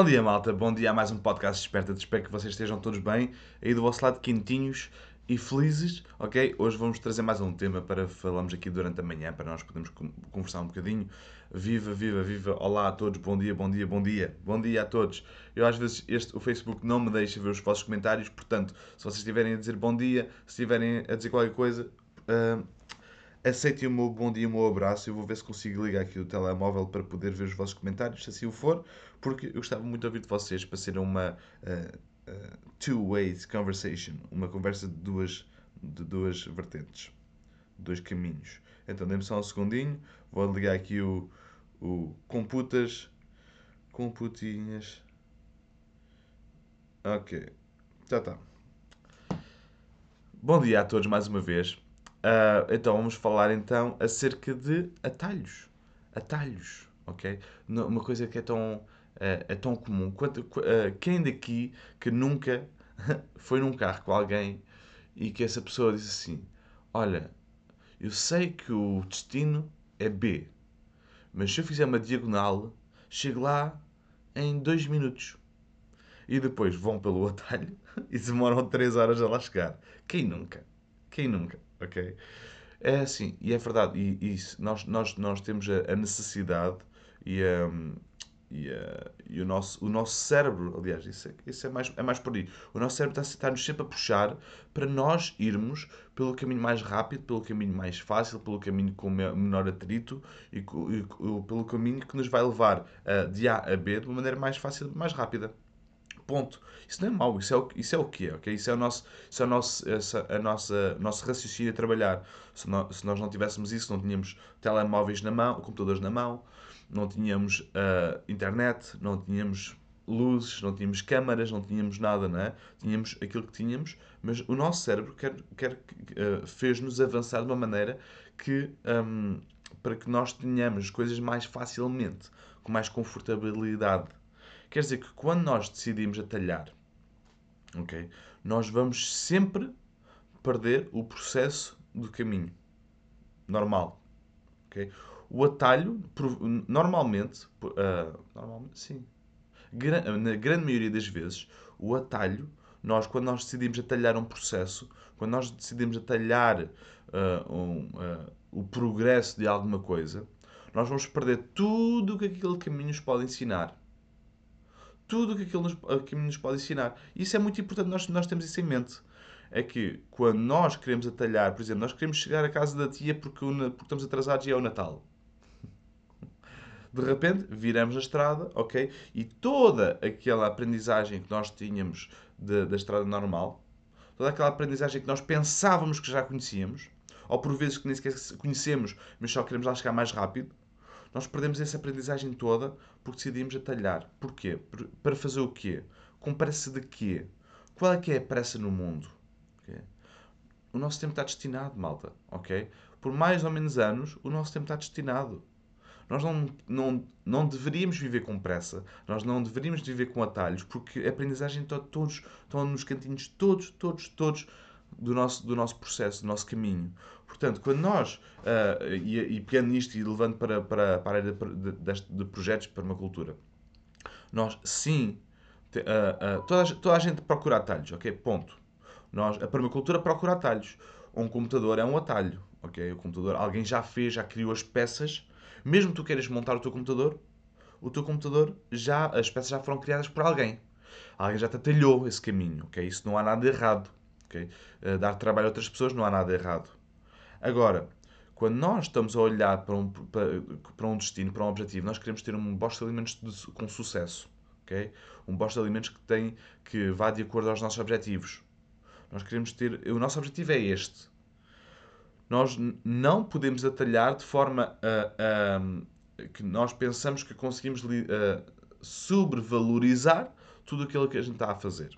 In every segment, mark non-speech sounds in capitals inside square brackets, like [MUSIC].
Bom dia, malta. Bom dia a mais um podcast Desperta. Espero que vocês estejam todos bem, aí do vosso lado, quentinhos e felizes, ok? Hoje vamos trazer mais um tema para falarmos aqui durante a manhã, para nós podermos conversar um bocadinho. Viva, viva, viva. Olá a todos. Bom dia, bom dia, bom dia. Bom dia a todos. Eu às vezes este, o Facebook não me deixa ver os vossos comentários, portanto, se vocês estiverem a dizer bom dia, se estiverem a dizer qualquer coisa, uh, aceitem o meu bom dia o meu abraço. Eu vou ver se consigo ligar aqui o telemóvel para poder ver os vossos comentários, se assim o for, porque eu gostava muito de ouvir de vocês para ser uma uh, uh, two-way conversation, uma conversa de duas, de duas vertentes, dois caminhos. Então, dê-me só um segundinho, vou ligar aqui o, o computas, computinhas. Ok, já está. Bom dia a todos mais uma vez. Uh, então vamos falar então acerca de atalhos. Atalhos, ok? Uma coisa que é tão, uh, é tão comum. Quanto, uh, quem daqui que nunca [LAUGHS] foi num carro com alguém e que essa pessoa disse assim: Olha, eu sei que o destino é B, mas se eu fizer uma diagonal, chego lá em dois minutos. E depois vão pelo [LAUGHS] atalho e demoram 3 horas a lá chegar. Quem nunca? Quem nunca? Ok? É assim, e é verdade, e, e nós, nós, nós temos a, a necessidade e, a, e, a, e, o, nosso, o nosso cérebro, aliás, isso, é, isso é, mais, é mais por aí. O nosso cérebro está, está-nos sempre a puxar para nós irmos pelo caminho mais rápido, pelo caminho mais fácil, pelo caminho com menor atrito e, e, pelo caminho que nos vai levar de A a B de uma maneira mais fácil, mais rápida. Ponto. Isso não é mau, isso é o, isso é o que é, ok? Isso é o nosso, isso é o nosso, essa, a nossa, nosso raciocínio a trabalhar. Se nós, se nós não tivéssemos isso, não tínhamos telemóveis na mão, computadores na mão, não tínhamos uh, internet, não tínhamos luzes, não tínhamos câmaras, não tínhamos nada, não é? Tínhamos aquilo que tínhamos, mas o nosso cérebro quer, quer, uh, fez-nos avançar de uma maneira que, um, para que nós tenhamos coisas mais facilmente, com mais confortabilidade. Quer dizer que quando nós decidimos atalhar, ok, nós vamos sempre perder o processo do caminho normal. Okay? O atalho, normalmente, uh, normalmente sim, na grande maioria das vezes, o atalho, nós quando nós decidimos atalhar um processo, quando nós decidimos atalhar uh, um, uh, o progresso de alguma coisa, nós vamos perder tudo o que aquele caminho nos pode ensinar tudo o que aquilo nos, nos pode ensinar. Isso é muito importante nós, nós temos isso em mente. É que quando nós queremos atalhar, por exemplo, nós queremos chegar à casa da tia porque, porque estamos atrasados e é o Natal. De repente, viramos a estrada, ok? E toda aquela aprendizagem que nós tínhamos de, da estrada normal, toda aquela aprendizagem que nós pensávamos que já conhecíamos, ou por vezes que nem sequer conhecemos, mas só queremos lá chegar mais rápido, nós perdemos essa aprendizagem toda porque decidimos atalhar. Porquê? Para fazer o quê? Com pressa de quê? Qual é que é a pressa no mundo? Okay? O nosso tempo está destinado, malta. ok? Por mais ou menos anos, o nosso tempo está destinado. Nós não, não, não deveríamos viver com pressa, nós não deveríamos viver com atalhos, porque a aprendizagem está todos, estão nos cantinhos todos, todos, todos do nosso, do nosso processo, do nosso caminho. Portanto, quando nós, uh, e, e pegando nisto e levando para, para, para a área de, de, de projetos de permacultura, nós sim, te, uh, uh, toda, a, toda a gente procura atalhos, ok? Ponto. Nós, a permacultura procura atalhos. Um computador é um atalho, ok? O computador, alguém já fez, já criou as peças. Mesmo tu queiras montar o teu computador, o teu computador já, as peças já foram criadas por alguém. Alguém já te atalhou esse caminho, ok? Isso não há nada errado, ok? Uh, dar trabalho a outras pessoas não há nada errado. Agora, quando nós estamos a olhar para um, para, para um destino, para um objetivo, nós queremos ter um bosta de alimentos de, com sucesso. Okay? Um bosta de alimentos que, tem, que vá de acordo aos nossos objetivos. Nós queremos ter. O nosso objetivo é este. Nós não podemos atalhar de forma a, que nós pensamos que conseguimos a, sobrevalorizar tudo aquilo que a gente está a fazer.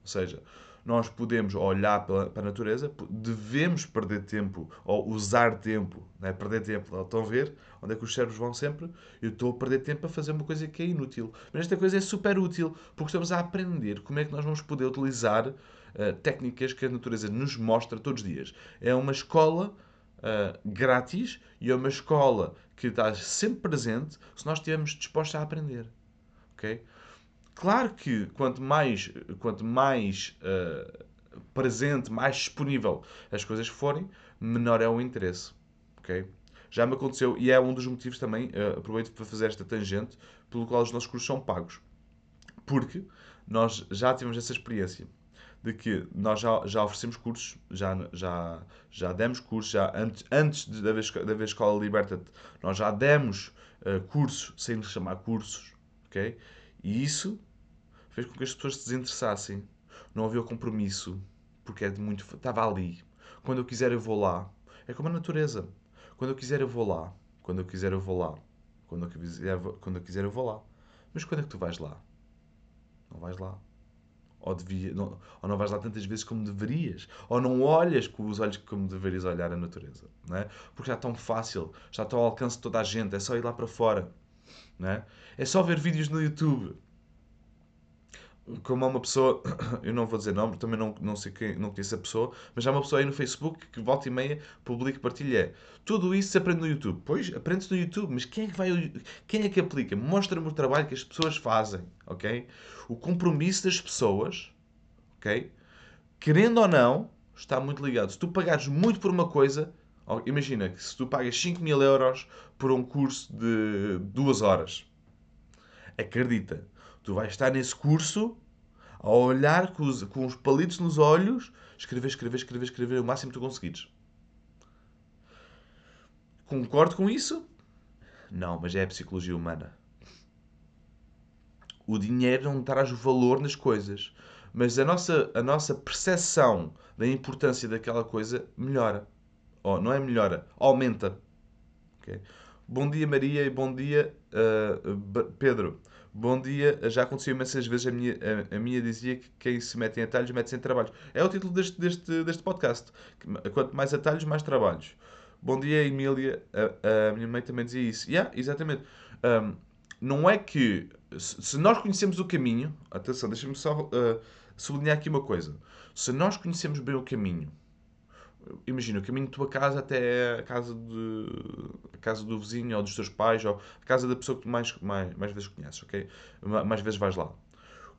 Ou seja, nós podemos olhar para, a natureza, devemos perder tempo ou usar tempo, né? perder tempo. Estão a ver onde é que os cérebros vão sempre? Eu estou a perder tempo a fazer uma coisa que é inútil. Mas esta coisa é super útil porque estamos a aprender como é que nós vamos poder utilizar uh, técnicas que a natureza nos mostra todos os dias. É uma escola uh, grátis e é uma escola que está sempre presente se nós estivermos dispostos a aprender. ok? Claro que quanto mais, quanto mais uh, presente, mais disponível as coisas forem, menor é o interesse. ok? Já me aconteceu, e é um dos motivos também, uh, aproveito para fazer esta tangente, pelo qual os nossos cursos são pagos. Porque nós já tivemos essa experiência de que nós já, já oferecemos cursos, já, já, já demos cursos, já antes, antes de haver, de haver Escola Liberta-te, nós já demos uh, cursos sem lhes chamar cursos, ok? E isso fez com que as pessoas se desinteressassem. Não havia compromisso, porque é de muito. Estava ali. Quando eu quiser, eu vou lá. É como a natureza. Quando eu quiser, eu vou lá. Quando eu quiser, eu vou lá. Quando eu quiser, quando eu, quiser, eu vou lá. Mas quando é que tu vais lá? Não vais lá. Ou, devia, não, ou não vais lá tantas vezes como deverias. Ou não olhas com os olhos como deverias olhar a natureza. Não é? Porque já é tão fácil. Já está ao alcance de toda a gente. É só ir lá para fora. Não é? é só ver vídeos no YouTube como há uma pessoa, [COUGHS] eu não vou dizer nome, também não, não sei quem, não conheço a pessoa, mas há uma pessoa aí no Facebook que volta e meia publica e partilha. Tudo isso se aprende no YouTube. Pois, aprende-se no YouTube, mas quem é que vai, quem é que aplica? Mostra-me o trabalho que as pessoas fazem, ok? O compromisso das pessoas, ok? Querendo ou não, está muito ligado. Se tu pagares muito por uma coisa, imagina que se tu pagas 5 mil euros por um curso de duas horas, acredita, Tu vais estar nesse curso a olhar com os, com os palitos nos olhos, escrever, escrever, escrever, escrever o máximo que tu conseguires. Concordo com isso? Não, mas é a psicologia humana. O dinheiro não traz valor nas coisas, mas a nossa, a nossa percepção da importância daquela coisa melhora. Oh, não é melhora, aumenta. Okay? Bom dia, Maria, e bom dia, uh, Pedro. Bom dia, já aconteceu imensas vezes. A minha, a, a minha dizia que quem se mete em atalhos mete-se em trabalhos. É o título deste, deste, deste podcast. Quanto mais atalhos, mais trabalhos. Bom dia, Emília. A, a minha mãe também dizia isso. Yeah, exatamente. Um, não é que. Se nós conhecemos o caminho. Atenção, deixa-me só uh, sublinhar aqui uma coisa. Se nós conhecemos bem o caminho imagina, o caminho da tua casa até a casa, de, a casa do vizinho ou dos teus pais ou a casa da pessoa que tu mais, mais, mais vezes conheces, ok? Mais vezes vais lá.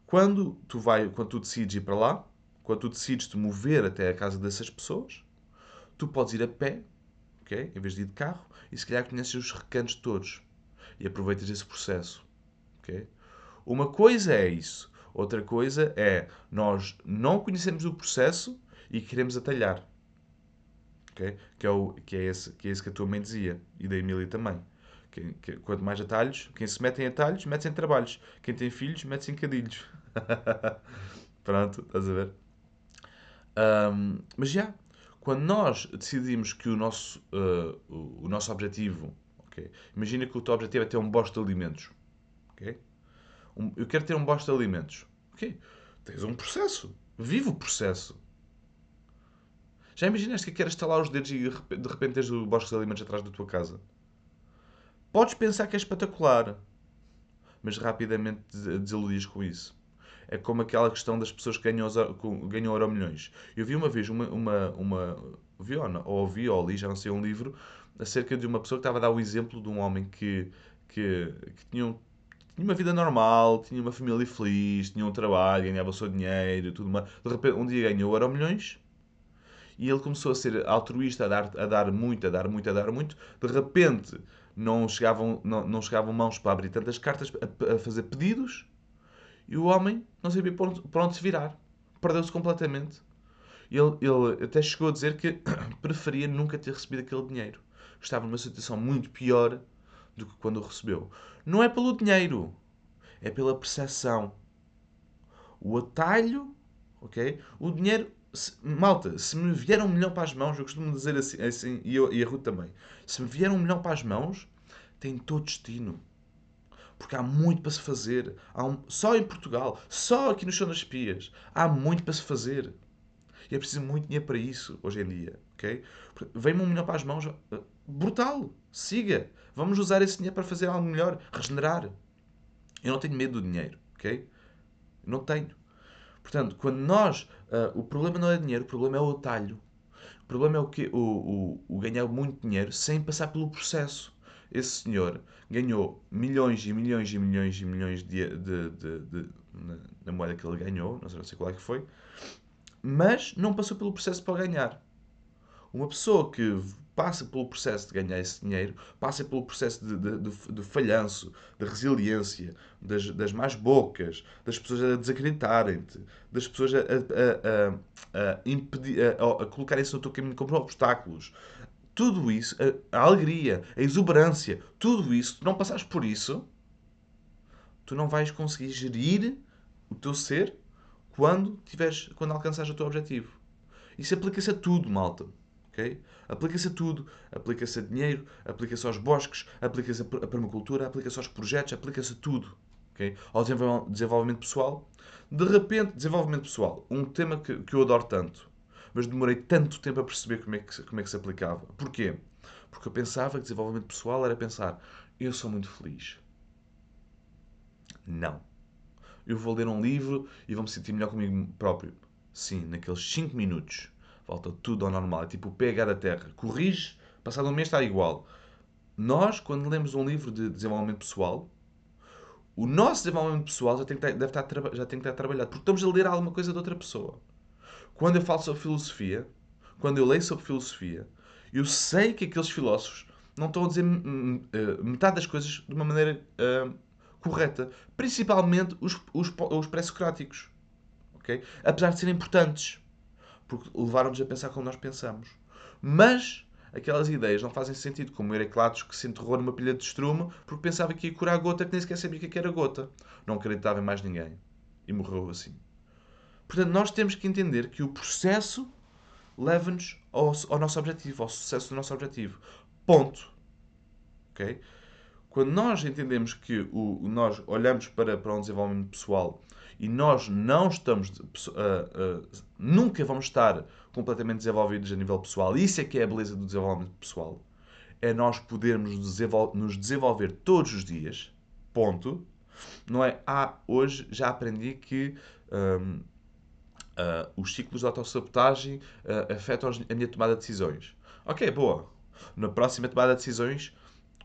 Quando tu, vai, quando tu decides ir para lá, quando tu decides te mover até a casa dessas pessoas, tu podes ir a pé, ok? Em vez de ir de carro, e se calhar conheces os recantos todos e aproveitas esse processo, ok? Uma coisa é isso, outra coisa é nós não conhecemos o processo e queremos atalhar okay? que, é o, que, é esse, que é esse que a tua mãe dizia e da Emília também. Que, que, quanto mais atalhos, quem se mete em atalhos, mete-se em trabalhos. Quem tem filhos, mete-se em cadilhos. [LAUGHS] Pronto, estás a ver? Um, mas já, quando nós decidimos que o nosso, uh, o, o, nosso objetivo, okay? imagina que o teu objetivo é ter um bosta de alimentos. Okay? Um, eu quero ter um bosta de alimentos. Okay? Tens um processo. Vive o processo. Já imaginaste que queres estalar os dedos e de repente tens o bosque de alimentos atrás da tua casa? Podes pensar que é espetacular, mas rapidamente desiludias com isso. É como aquela questão das pessoas que ganham, ganham euro milhões. Eu vi uma vez uma. uma, uma vi ou, ouvi ou li, já não sei, um livro acerca de uma pessoa que estava a dar o exemplo de um homem que, que, que tinha, tinha uma vida normal, tinha uma família feliz, tinha um trabalho, ganhava o seu dinheiro, tudo mais. De repente, um dia ganhou euro milhões e ele começou a ser altruísta, a dar, a dar muito, a dar muito, a dar muito. De repente, não chegavam, não, não chegavam mãos para abrir tantas cartas, a, a fazer pedidos, e o homem não sabia para onde, se virar. Perdeu-se completamente. Ele, ele até chegou a dizer que [COUGHS] preferia nunca ter recebido aquele dinheiro. Estava numa situação muito pior do que quando o recebeu. Não é pelo dinheiro, é pela percepção. O atalho, ok? O dinheiro se, malta, se me vier um milhão para as mãos, eu costumo dizer assim, assim e, eu, e a Ruth também, se me vier um milhão para as mãos, tem todo destino. Porque há muito para se fazer. Um, só em Portugal, só aqui no chão das espias, há muito para se fazer. E é preciso muito dinheiro para isso, hoje em dia. Okay? Vem-me um milhão para as mãos, eh, brutal, siga. Vamos usar esse dinheiro para fazer algo melhor, regenerar. Eu não tenho medo do dinheiro, ok? Não tenho. Portanto, quando nós. Uh, o problema não é dinheiro, o problema é o atalho. O problema é o, que, o, o, o ganhar muito dinheiro sem passar pelo processo. esse senhor ganhou milhões e milhões e milhões e milhões de, de, de, de na, na, moeda que ele ganhou, não sei, não sei qual é que foi, mas não passou pelo processo para ganhar. Uma pessoa que passa pelo processo de ganhar esse dinheiro, passa pelo processo de, de, de, de falhanço, de resiliência, das, das más bocas, das pessoas a desacreditarem-te, das pessoas a, a, a, a impedir, a, a colocarem-se no teu caminho como obstáculos. Tudo isso, a, a alegria, a exuberância, tudo isso, tu não passares por isso, tu não vais conseguir gerir o teu ser quando, tiveres, quando alcançares o teu objetivo. Isso aplica-se a tudo, malta. Okay? Aplica-se a tudo. Aplica-se a dinheiro, aplica-se aos bosques, aplica-se a permacultura, aplica-se aos projetos, aplica-se a tudo. Okay? Ao desenvolvimento pessoal. De repente, desenvolvimento pessoal. Um tema que, que eu adoro tanto. Mas demorei tanto tempo a perceber como é, que, como é que se aplicava. Porquê? Porque eu pensava que desenvolvimento pessoal era pensar eu sou muito feliz. Não. Eu vou ler um livro e vou me sentir melhor comigo próprio. Sim, naqueles 5 minutos volta tudo ao normal. É tipo o pH da Terra. Corrige, passado um mês está igual. Nós, quando lemos um livro de desenvolvimento pessoal, o nosso desenvolvimento pessoal já tem que estar, deve estar, já tem que estar trabalhado, porque estamos a ler alguma coisa de outra pessoa. Quando eu falo sobre filosofia, quando eu leio sobre filosofia, eu sei que aqueles filósofos não estão a dizer uh, metade das coisas de uma maneira uh, correta. Principalmente os, os, os pré-socráticos. Okay? Apesar de serem importantes porque levaram-nos a pensar como nós pensamos. Mas aquelas ideias não fazem sentido, como Heraclatos que se enterrou numa pilha de estrume porque pensava que ia curar a gota que nem sequer sabia o que é era gota. Não acreditava em mais ninguém. E morreu assim. Portanto, nós temos que entender que o processo leva-nos ao, ao, nosso objetivo, ao sucesso do nosso objetivo. Ponto. Ok? Quando nós entendemos que o, nós olhamos para, para um desenvolvimento pessoal e nós não estamos, uh, uh, nunca vamos estar completamente desenvolvidos a nível pessoal. Isso é que é a beleza do desenvolvimento pessoal. É nós podermos nos desenvolver todos os dias, ponto. Não é, ah, hoje já aprendi que um, uh, ah, os ciclos de autossabotagem afetam a minha tomada de decisões. Ok, boa. Na próxima tomada de decisões,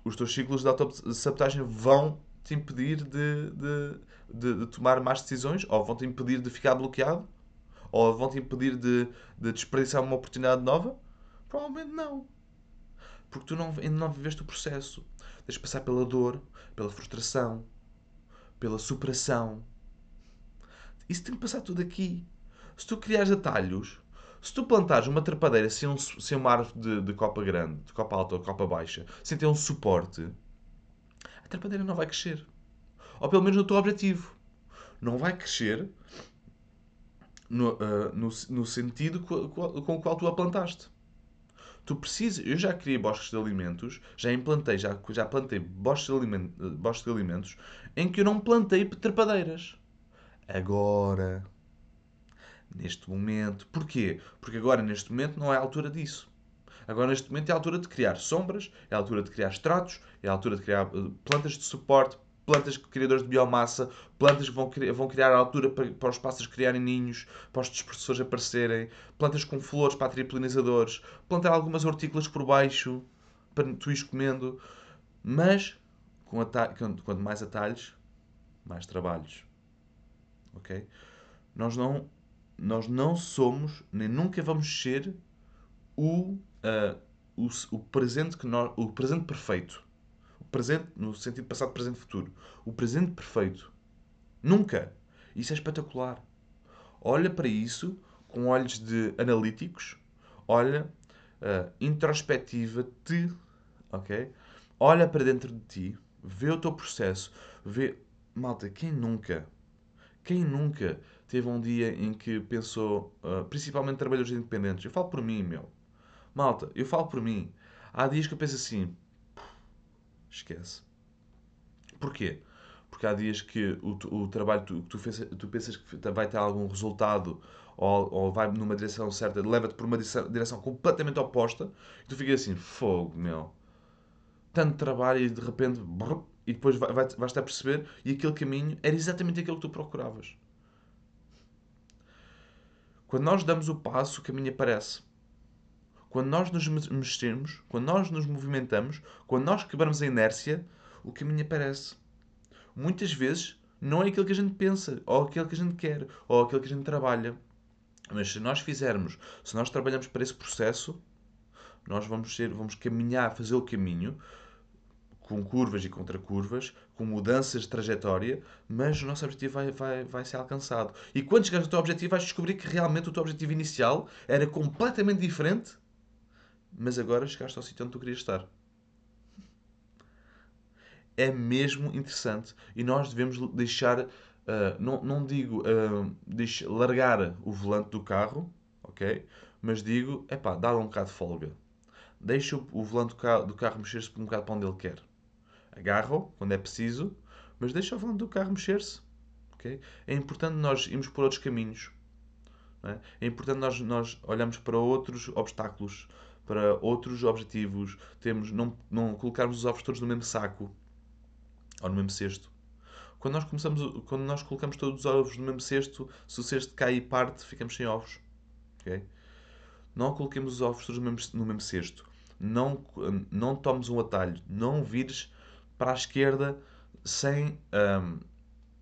os teus ciclos de autossabotagem vão te impedir de, de, de, de tomar más decisões, ou vão te impedir de ficar bloqueado, ou vão te impedir de, de desperdiçar uma oportunidade nova? Provavelmente não. Porque tu não, ainda não viveste o processo. Tens de passar pela dor, pela frustração, pela superação. Isso tem que passar tudo aqui. Se tu criares atalhos, se tu plantares uma trepadeira sem, um, sem uma árvore de, de copa grande, de copa alta ou copa baixa, sem ter um suporte, a trepadeira não vai crescer. Ou pelo menos no teu objetivo. Não vai crescer no, uh, no, no, sentido com, com o qual tu a plantaste. Tu precisas. Eu já criei bosques de alimentos, já implantei, já, já plantei bosques de, alimentos, bosques de alimentos em que eu não plantei trepadeiras. Agora, neste momento. Porquê? Porque agora, neste momento, não é a altura disso. Agora, neste momento, é a altura de criar sombras, é a altura de criar estratos, é a altura de criar eh, plantas de suporte, plantas criadoras de biomassa, plantas que vão, vão criar a altura para, para, os pássaros criarem ninhos, para os dispersores aparecerem, plantas com flores para atrair plantar algumas hortícolas por baixo para tu ires comendo. Mas, com quanto mais atalhos, mais trabalhos. Ok? Nós não, nós não somos, nem nunca vamos ser o uh, o, o, presente que nós, o presente perfeito. O presente no sentido passado, presente, futuro. O presente perfeito. Nunca. Isso é espetacular. Olha para isso com olhos de analíticos. Olha, uh, introspectiva-te, ok? Olha para dentro de ti, vê o teu processo, vê, malta, quem nunca, quem nunca teve um dia em que pensou, uh, principalmente trabalhadores independentes, eu falo por mim, meu, Malta, eu falo por mim. Há dias que eu penso assim. Esquece. Porquê? Porque há dias que o, o trabalho que tu, tu, tu, pensas que vai ter algum resultado ou, ou vai numa direção certa, leva-te por uma direção, completamente oposta e tu ficas assim, fogo, meu. Tanto trabalho e de repente. Brrr, e depois vais, vais estar a perceber e aquele caminho era exatamente aquilo que tu procuravas. Quando nós damos o passo, o caminho aparece. Quando nós nos mexemos, quando nós nos movimentamos, quando nós quebramos a inércia, o caminho aparece. Muitas vezes não é aquilo que a gente pensa, ou aquilo que a gente quer, ou aquilo que a gente trabalha. Mas se nós fizermos, se nós trabalhamos para esse processo, nós vamos, ser, vamos caminhar, fazer o caminho, com curvas e contracurvas, com mudanças de trajetória, mas o nosso objetivo vai, vai, vai ser alcançado. E quando chegares ao teu objetivo, vais descobrir que realmente o teu objetivo inicial era completamente diferente, mas agora chegaste ao sítio onde tu querias estar. É mesmo interessante e nós devemos deixar, uh, não, não digo uh, deixe, largar o volante do carro, ok? Mas digo, é pá, dá-lhe um bocado de folga. Deixa o, volante do carro, do carro mexer-se um bocado para onde ele quer agarra-o quando é preciso, mas deixa o volante do carro mexer-se. Okay? É importante nós irmos por outros caminhos. É? é? importante nós, nós olharmos para outros obstáculos, para outros objetivos. Temos, não, não colocarmos os ovos todos no mesmo saco ou no mesmo cesto. Quando nós, começamos, quando nós colocamos todos os ovos no mesmo cesto, se o cesto cai e parte, ficamos sem ovos. Okay? Não coloquemos os ovos todos no mesmo, no mesmo cesto. Não, não tomes um atalho. Não vires para a esquerda sem um,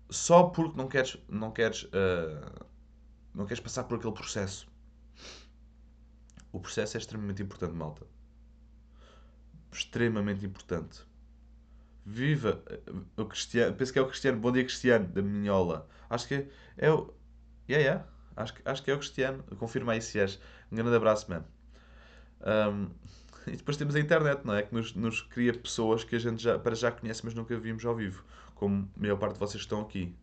só porque não queres não queres uh, não queres passar por aquele processo o processo é extremamente importante malta extremamente importante viva uh, o Cristiano penso que é o Cristiano bom dia Cristiano da Minhola acho que é o yeah, yeah. Acho, acho que é o Cristiano confirma aí se és um grande abraço man um, [LAUGHS] E depois temos a internet, não é? Que nos, nos cria pessoas que a gente já, para já conhece, mas nunca vimos ao vivo. Como a maior parte de vocês estão aqui.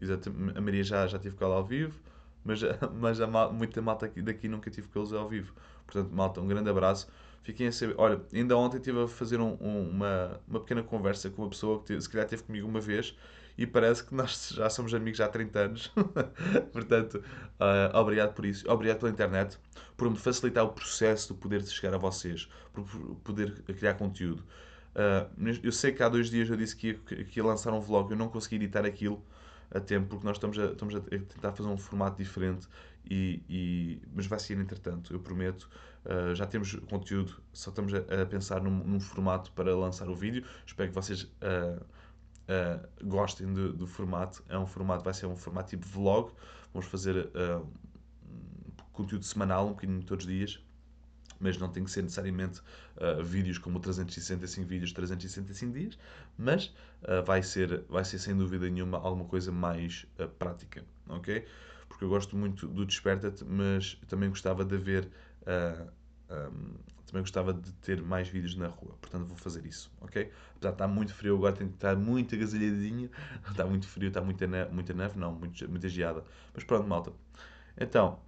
Exatamente. A Maria já, já tive com ela ao vivo, mas, [LAUGHS] mas a muita malta aqui, daqui nunca tive com eles ao vivo. Portanto, malta, um grande abraço. Fiquem a saber. Olha, ainda ontem estive a fazer um, um, uma, uma pequena conversa com uma pessoa que se calhar teve comigo uma vez e parece que nós já somos amigos há 30 anos. [LAUGHS] Portanto, uh, obrigado por isso. Obrigado pela internet, por me facilitar o processo de poder chegar a vocês, por poder criar conteúdo. Uh, eu sei que há dois dias eu disse que ia, que ia lançar um vlog, eu não consegui editar aquilo a tempo, porque nós estamos a, estamos a tentar fazer um formato diferente, e, e mas vai ser entretanto, eu prometo. Uh, já temos conteúdo, só estamos a, a pensar num, num, formato para lançar o vídeo. Espero que vocês uh, uh, gostem do, do, formato. É um formato, vai ser um formato tipo vlog. Vamos fazer conteúdo semanal, um bocadinho todos os dias. Mas não tem que ser necessariamente uh, vídeos como 365 vídeos, 365 dias. Mas vai, ser, vai ser sem dúvida nenhuma alguma coisa mais prática. Ok? Porque eu gosto muito do Desperta-te, mas também gostava de ver um, também gostava de ter mais vídeos na rua, portanto vou fazer isso, ok? Apesar de estar muito frio agora, tem que estar muito agasalhadinho, [LAUGHS] está muito frio, está muita neve, não, muita geada. Mas pronto, malta. Então,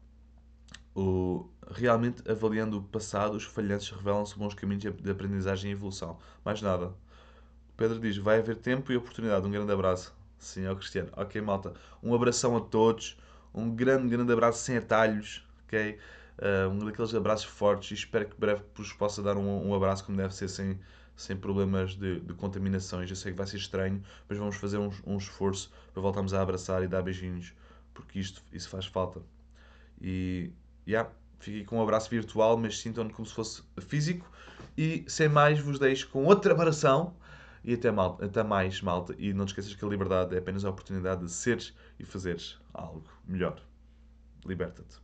o, realmente avaliando o passado, os falhanços revelam-se bons caminhos de aprendizagem e evolução. Mais nada. O Pedro diz: vai haver tempo e oportunidade. Um grande abraço. Sim, é o Cristiano. Ok, malta. Um abração a todos. Um grande, grande abraço sem atalhos. Ok? uh, um daqueles abraços fortes e espero que breve vos possa dar um, um abraço como deve ser sem, sem problemas de, de, contaminações. Eu sei que vai ser estranho, mas vamos fazer um, um, esforço para voltarmos a abraçar e dar beijinhos, porque isto isso faz falta. E, yeah, fiquem com um abraço virtual, mas sintam-no como se fosse físico. E sem mais, vos deixo com outra abração. E até, mal, até mais, malta. E não te esqueças que a liberdade é apenas a oportunidade de seres e fazeres algo melhor. Liberta-te.